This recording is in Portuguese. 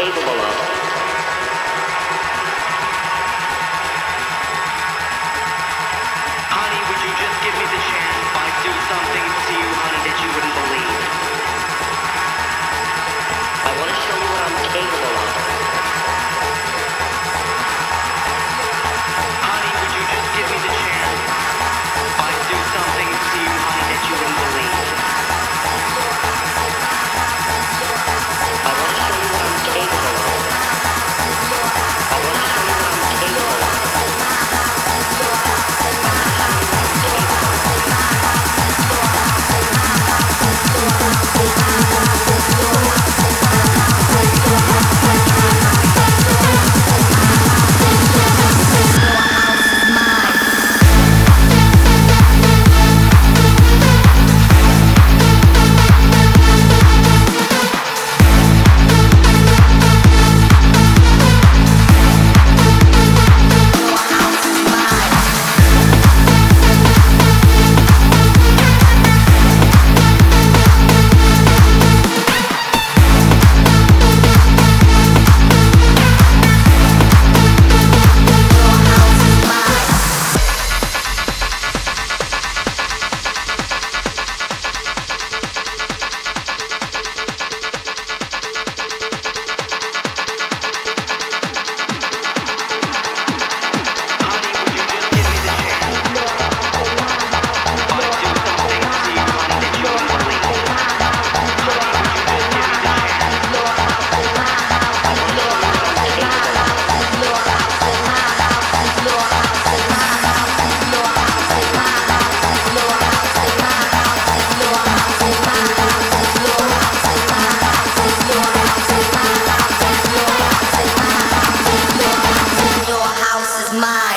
unbelievable. my